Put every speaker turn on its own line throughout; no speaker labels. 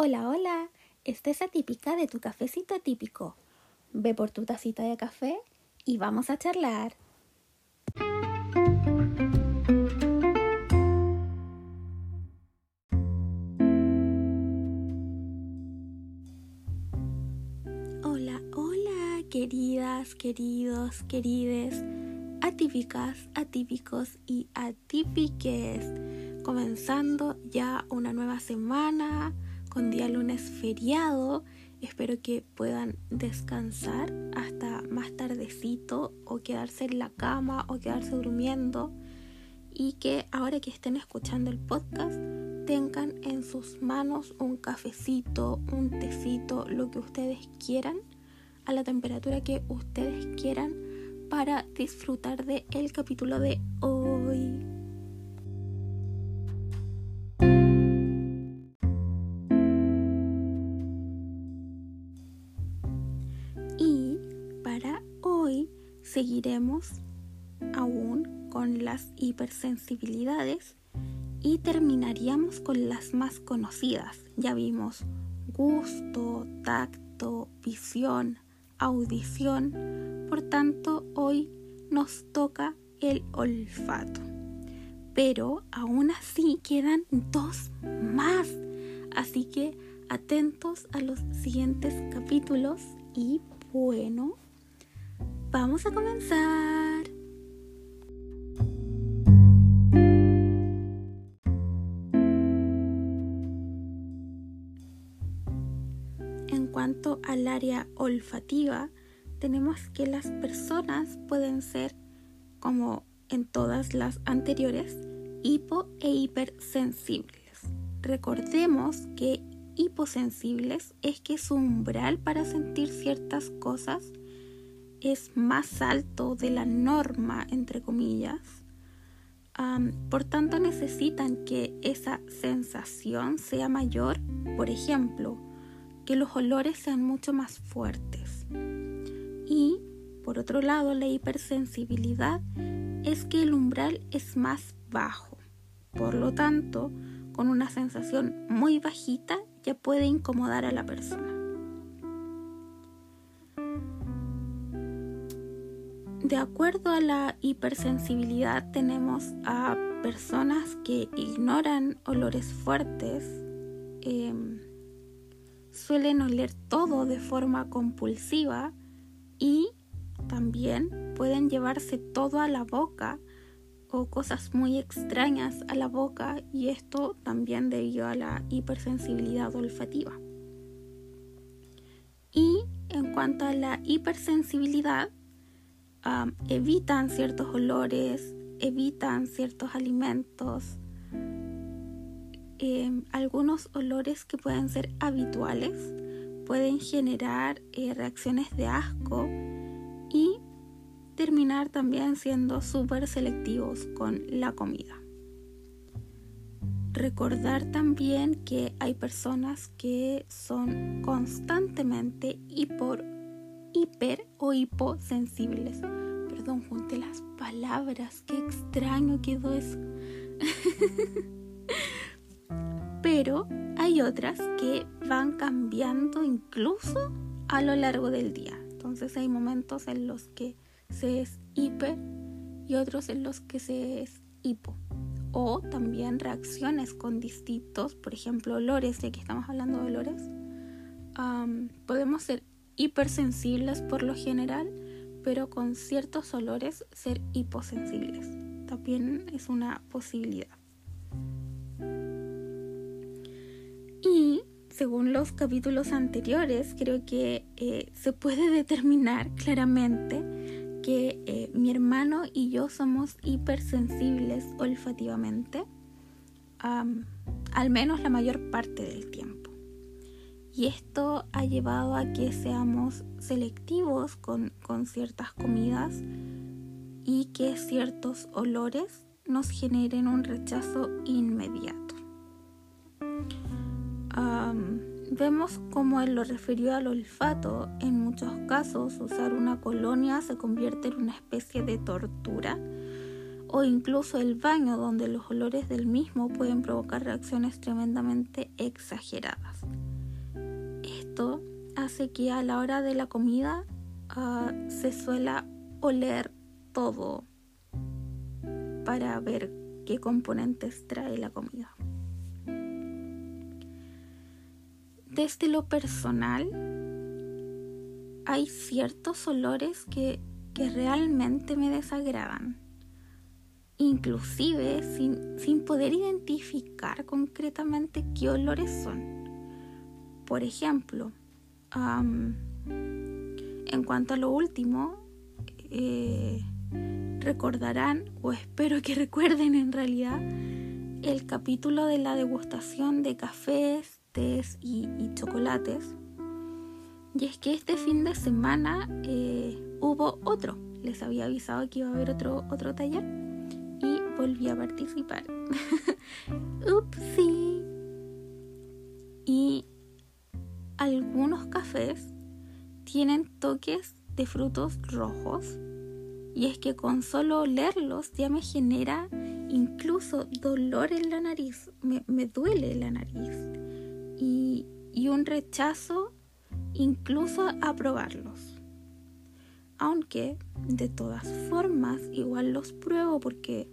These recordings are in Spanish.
Hola, hola, esta es atípica de tu cafecito atípico. Ve por tu tacita de café y vamos a charlar. Hola, hola, queridas, queridos, querides, atípicas, atípicos y atípiques. Comenzando ya una nueva semana con día lunes feriado. Espero que puedan descansar hasta más tardecito o quedarse en la cama o quedarse durmiendo y que ahora que estén escuchando el podcast tengan en sus manos un cafecito, un tecito, lo que ustedes quieran, a la temperatura que ustedes quieran para disfrutar de el capítulo de hoy. Aún con las hipersensibilidades y terminaríamos con las más conocidas. Ya vimos gusto, tacto, visión, audición. Por tanto, hoy nos toca el olfato. Pero aún así quedan dos más. Así que atentos a los siguientes capítulos y bueno, vamos a comenzar. En cuanto al área olfativa, tenemos que las personas pueden ser, como en todas las anteriores, hipo e hipersensibles. Recordemos que hiposensibles es que su umbral para sentir ciertas cosas es más alto de la norma, entre comillas. por tanto, necesitan que esa sensación sea mayor, por ejemplo, que los olores sean mucho más fuertes. Y, por otro lado, la hipersensibilidad es que el umbral es más bajo. Por lo tanto, con una sensación muy bajita ya puede incomodar a la persona. De acuerdo a la hipersensibilidad tenemos a personas que ignoran olores fuertes, em, suelen oler todo de forma compulsiva y también pueden llevarse todo a la boca o cosas muy extrañas a la boca y esto también debido a la hipersensibilidad olfativa. Y en cuanto a la hipersensibilidad, evitan ciertos olores, evitan ciertos alimentos, em, algunos olores que pueden ser habituales pueden generar eh, reacciones de asco y terminar también siendo súper selectivos con la comida. Recordar también que hay personas que son constantemente hiper, hiper o hiposensibles. Perdón, junté las palabras, qué extraño quedó eso. Pero hay otras que van cambiando incluso a lo largo del día. Entonces hay momentos en los que se es hiper y otros en los que se es hipo. O también reacciones con distintos, por ejemplo, olores, ya que estamos hablando de olores. podemos ser hipersensibles por lo general, pero con ciertos olores ser hiposensibles. También es una posibilidad. Y según los capítulos anteriores, creo que eh, se puede determinar claramente que eh, mi hermano y yo somos hipersensibles olfativamente, al menos la mayor parte del tiempo. Y esto ha llevado a que seamos selectivos con, con ciertas comidas y que ciertos olores nos generen un rechazo inmediato vemos como en lo referido al olfato, en muchos casos usar una colonia se convierte en una especie de tortura o incluso el baño donde los olores del mismo pueden provocar reacciones tremendamente exageradas. Esto hace que a la hora de la comida uh, se suela oler todo para ver qué componentes trae la comida. Desde lo personal, hay ciertos olores que, que realmente me desagradan, inclusive sin, sin poder identificar concretamente qué olores son. Por ejemplo, en cuanto a lo último, eh, recordarán, o espero que recuerden en realidad, el capítulo de la degustación de cafés, tés y, chocolates. Y es que este fin de semana eh, hubo otro. Les había avisado que iba a haber otro, otro taller y volví a participar. Upsi. Y algunos cafés tienen toques de frutos rojos. Y es que con solo olerlos ya me genera incluso dolor en la nariz, me, duele la nariz. Y, y un rechazo incluso a probarlos. Aunque de todas formas igual los pruebo porque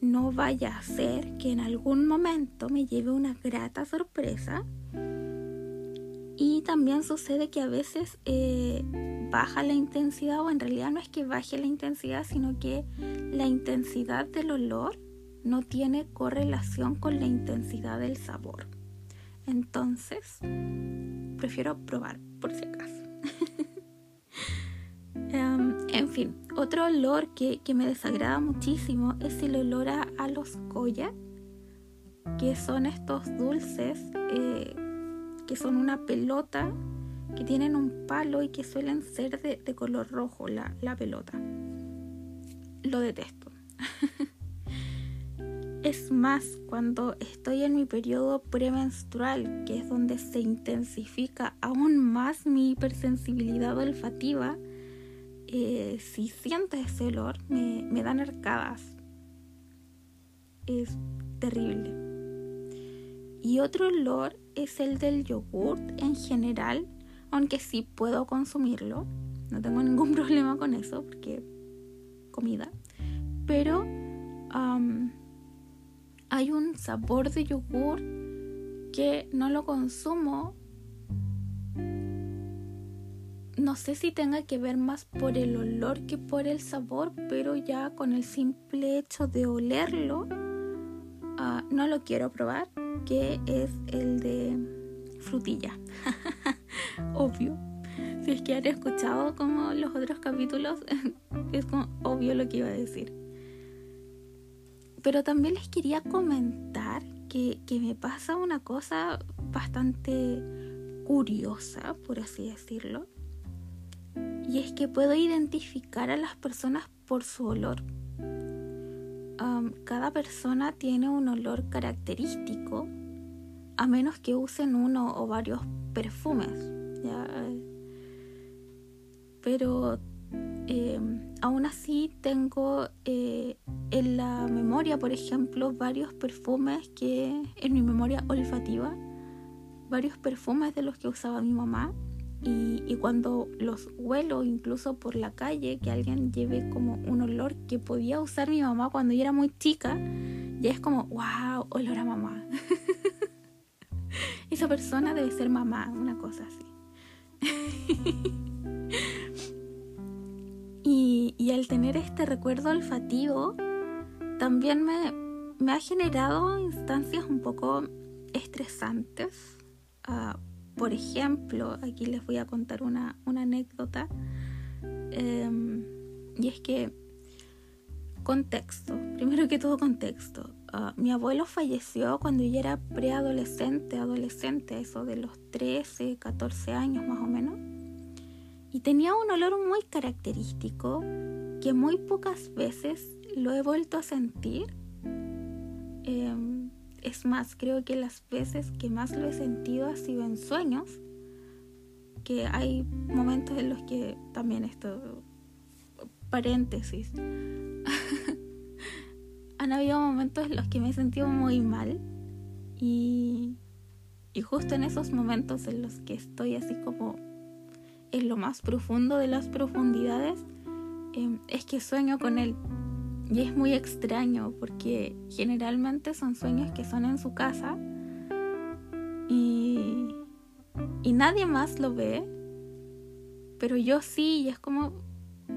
no vaya a ser que en algún momento me lleve una grata sorpresa y también sucede que a veces eh, baja la intensidad o en realidad no es que baje la intensidad, sino que la intensidad del olor no tiene correlación con la intensidad del sabor. Entonces, prefiero probar por si acaso. Em, en fin, otro olor que, me desagrada muchísimo es el olor a, los koya, que son estos dulces eh, que son una pelota que tienen un palo y que suelen ser de, color rojo la, la pelota. Lo detesto. es más, cuando estoy en mi periodo premenstrual, que es donde se intensifica aún más mi hipersensibilidad olfativa, eh, si siento ese olor, me, me dan arcadas. Es terrible. Y otro olor es el del yogurt en general, aunque sí puedo consumirlo, no tengo ningún problema con eso, porque comida, pero hay un sabor de yogur que no lo consumo. No sé si tenga que ver más por el olor que por el sabor, pero ya con el simple hecho de olerlo, ah, no lo quiero probar que es el de frutilla. obvio. Si es que han escuchado como los otros capítulos, es como obvio lo que iba a decir. Pero también les quería comentar que, que me pasa una cosa bastante curiosa, por así decirlo. Y es que puedo identificar a las personas por su olor cada persona tiene un olor característico, a menos que usen uno o varios perfumes. Pero em, aún así tengo eh, en la memoria, por ejemplo, varios perfumes que en mi memoria olfativa, varios perfumes de los que usaba mi mamá y, cuando los huelo incluso por la calle, que alguien lleve como un olor que podía usar mi mamá cuando yo era muy chica, ya es como, wow, olor a mamá. Esa persona debe ser mamá, una cosa así. y, y, al tener este recuerdo olfativo, también me, me ha generado instancias un poco estresantes. Uh, por ejemplo, aquí les voy a contar una, anécdota. Em, y es que, contexto, primero que todo contexto. Ah, mi abuelo falleció cuando yo era preadolescente, adolescente, eso de los 13, 14 años más o menos. Y tenía un olor muy característico que muy pocas veces lo he vuelto a sentir. Em, es más, creo que las veces que más lo he sentido ha sido en sueños, que hay momentos en los que también esto, paréntesis, han habido momentos en los que me he sentido muy mal y, y justo en esos momentos en los que estoy así como en lo más profundo de las profundidades, em, es que sueño con él. Y es muy extraño porque generalmente son sueños que son en su casa y, y nadie más lo ve, pero yo sí, y es como,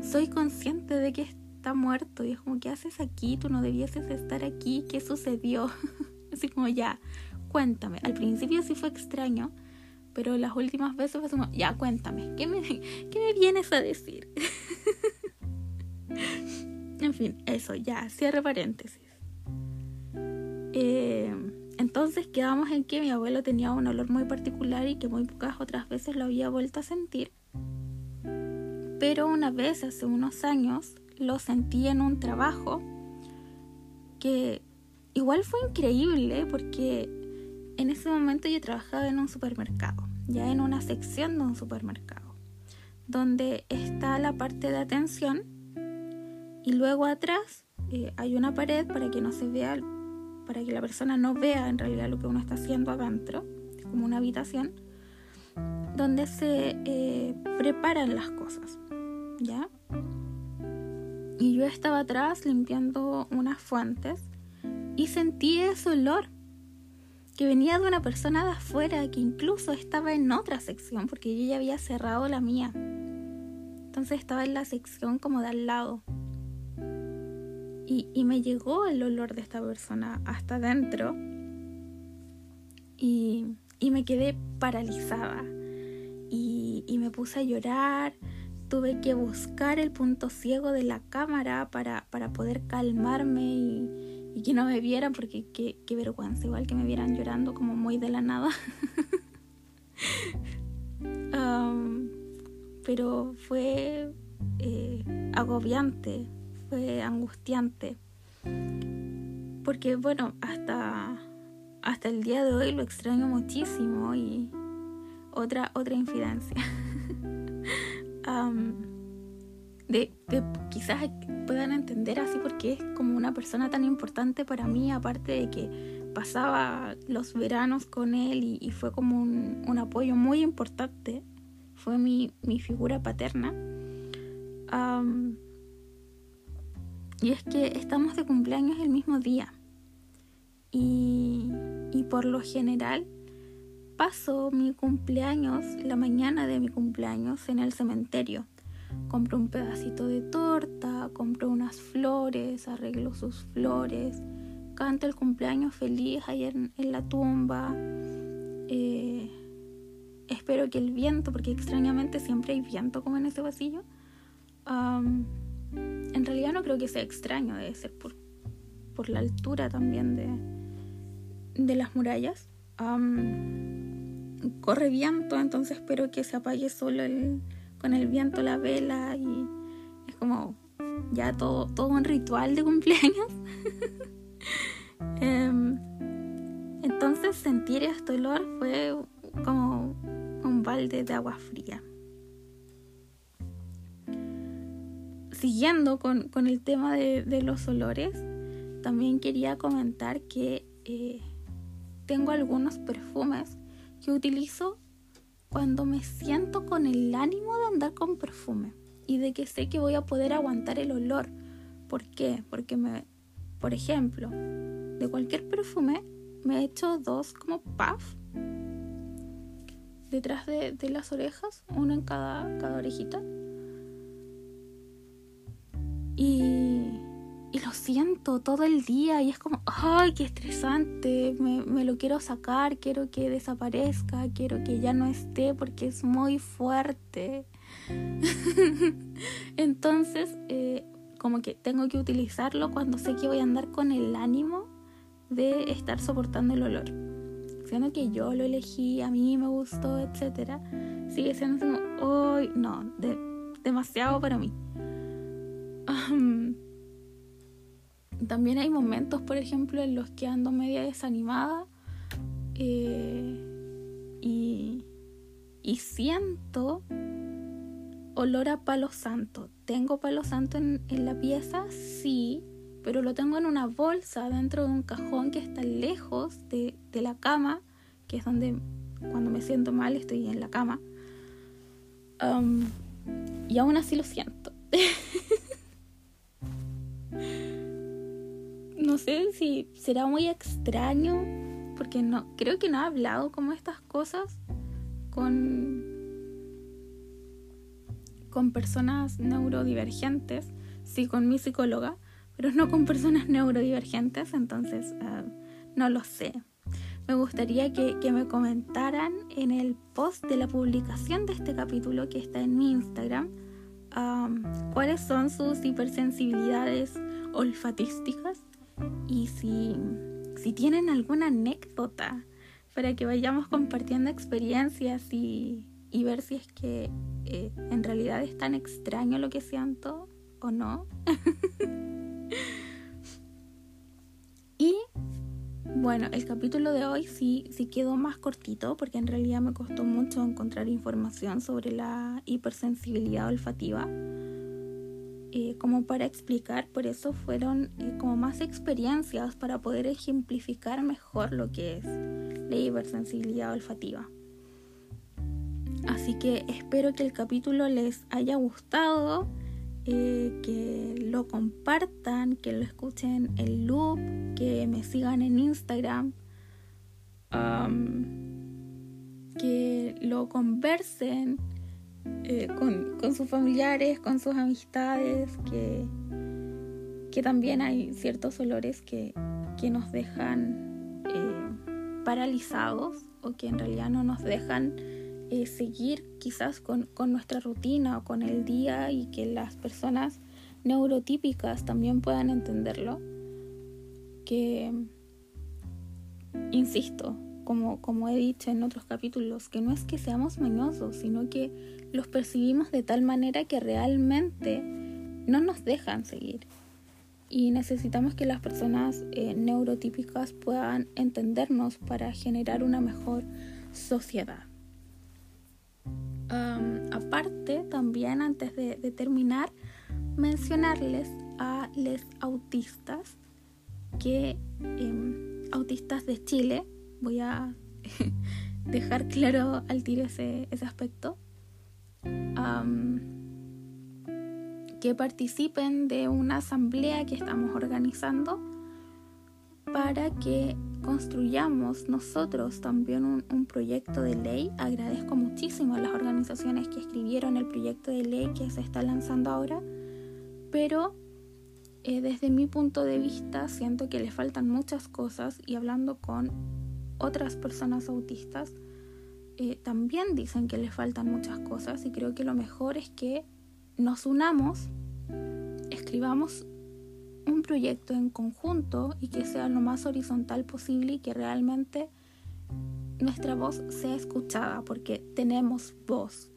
soy consciente de que está muerto y es como, ¿qué haces aquí? Tú no debieses estar aquí, ¿qué sucedió? Así como, ya, cuéntame. Al principio sí fue extraño, pero las últimas veces fue como, ya, cuéntame, ¿qué me, qué me vienes a decir? en fin, eso, ya, cierre paréntesis. Eh, entonces quedamos en que mi abuelo tenía un olor muy particular y que muy pocas otras veces lo había vuelto a sentir. Pero una vez, hace unos años, lo sentí en un trabajo que igual fue increíble porque en ese momento yo trabajaba en un supermercado, ya en una sección de un supermercado, donde está la parte de atención y luego atrás eh, hay una pared para que no se vea, para que la persona no vea en realidad lo que uno está haciendo adentro, como una habitación, donde se eh, preparan las cosas, ¿ya? Y yo estaba atrás limpiando unas fuentes y sentí ese olor que venía de una persona de afuera que incluso estaba en otra sección porque yo ya había cerrado la mía. Entonces estaba en la sección como de al lado. Y, me llegó el olor de esta persona hasta adentro y, me quedé paralizada y, y me puse a llorar tuve que buscar el punto ciego de la cámara para, para poder calmarme y, que no me vieran, porque qué, vergüenza, igual que me vieran llorando como muy de la nada. pero fue eh, agobiante, fue angustiante, porque bueno, hasta, hasta el día de hoy lo extraño muchísimo y otra, otra infidencia. de, quizás puedan entender así porque es como una persona tan importante para mí, aparte de que pasaba los veranos con él y, fue como un, apoyo muy importante, fue mi, figura paterna. Y es que estamos de cumpleaños el mismo día y, y por lo general paso mi cumpleaños, la mañana de mi cumpleaños, en el cementerio. Compro un pedacito de torta, compro unas flores, arreglo sus flores, canto el cumpleaños feliz ahí en, la tumba. Eh, espero que el viento, porque extrañamente siempre hay viento como en ese pasillo. En realidad no creo que sea extraño, debe ser por, por la altura también de, de las murallas corre viento, entonces espero que se apague solo con el viento la vela y es como ya todo, todo un ritual de cumpleaños. Em, entonces sentir este olor fue como un balde de agua fría. Siguiendo con, el tema de, los olores, también quería comentar que eh, tengo algunos perfumes que utilizo cuando me siento con el ánimo de andar con perfume y de que sé que voy a poder aguantar el olor. ¿Por qué? Porque me, por ejemplo, de cualquier perfume me he hecho dos como puff detrás de, de las orejas, uno en cada, cada orejita. Y y lo siento todo el día y es como, ay, qué estresante, me, lo quiero sacar, quiero que desaparezca, quiero que ya no esté porque es muy fuerte. Entonces, eh, como que tengo que utilizarlo cuando sé que voy a andar con el ánimo de estar soportando el olor. Siendo que yo lo elegí, a mí me gustó, etc. Sigue siendo como, ay, no, demasiado para mí también hay momentos, por ejemplo, en los que ando media desanimada eh, y, siento olor a palo santo. ¿Tengo palo santo en, la pieza? Sí, pero lo tengo en una bolsa dentro de un cajón que está lejos de, la cama, que es donde cuando me siento mal estoy en la cama. y aún así lo siento. no sé si será muy extraño, porque no creo que no he hablado como estas cosas con con personas neurodivergentes, sí con mi psicóloga, pero no con personas neurodivergentes, entonces ah, no lo sé. Me gustaría que, me comentaran en el post de la publicación de este capítulo que está en mi Instagram cuáles son sus hipersensibilidades olfatísticas y si, si tienen alguna anécdota para que vayamos compartiendo experiencias y, y ver si es que eh, en realidad es tan extraño lo que siento o no. y bueno, el capítulo de hoy sí, sí quedó más cortito porque en realidad me costó mucho encontrar información sobre la hipersensibilidad olfativa. Eh, como para explicar, por eso fueron eh, como más experiencias para poder ejemplificar mejor lo que es la hipersensibilidad olfativa. Así que espero que el capítulo les haya gustado, eh, que lo compartan, que lo escuchen en loop, que me sigan en Instagram, que lo conversen eh, con, sus familiares, con sus amistades, que, que también hay ciertos olores que, que nos dejan eh, paralizados o que en realidad no nos dejan eh, seguir quizás con, nuestra rutina o con el día y que las personas neurotípicas también puedan entenderlo. Que, insisto, como, como he dicho en otros capítulos, que no es que seamos mañosos, sino que los percibimos de tal manera que realmente no nos dejan seguir. Y necesitamos que las personas eh, neurotípicas puedan entendernos para generar una mejor sociedad aparte, también antes de, terminar, mencionarles a los autistas que em, autistas de Chile, voy a dejar claro al tiro ese, aspecto, que participen de una asamblea que estamos organizando para que construyamos nosotros también un, proyecto de ley. Agradezco muchísimo a las organizaciones que escribieron el proyecto de ley que se está lanzando ahora, pero eh, desde mi punto de vista siento que le faltan muchas cosas y hablando con otras personas autistas, eh, también dicen que le faltan muchas cosas y creo que lo mejor es que nos unamos, escribamos un proyecto en conjunto y que sea lo más horizontal posible y que realmente nuestra voz sea escuchada porque tenemos voz.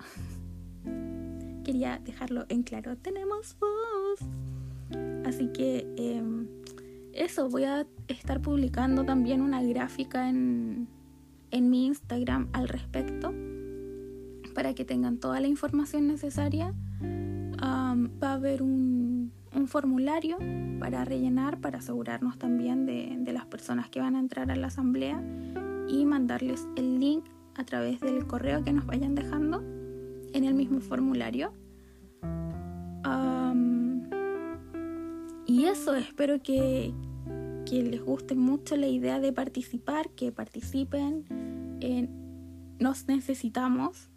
Quería dejarlo en claro, tenemos voz. Así que em, eso, voy a estar publicando también una gráfica en, en mi Instagram al respecto para que tengan toda la información necesaria. va a haber un, un formulario para rellenar, para asegurarnos también de, las personas que van a entrar a la asamblea y mandarles el link a través del correo que nos vayan dejando en el mismo formulario. Y eso, espero que, que, les guste mucho la idea de participar, que participen. nos necesitamos.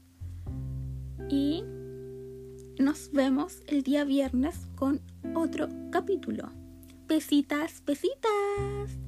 Y nos vemos el día viernes con otro capítulo. Besitas, besitas.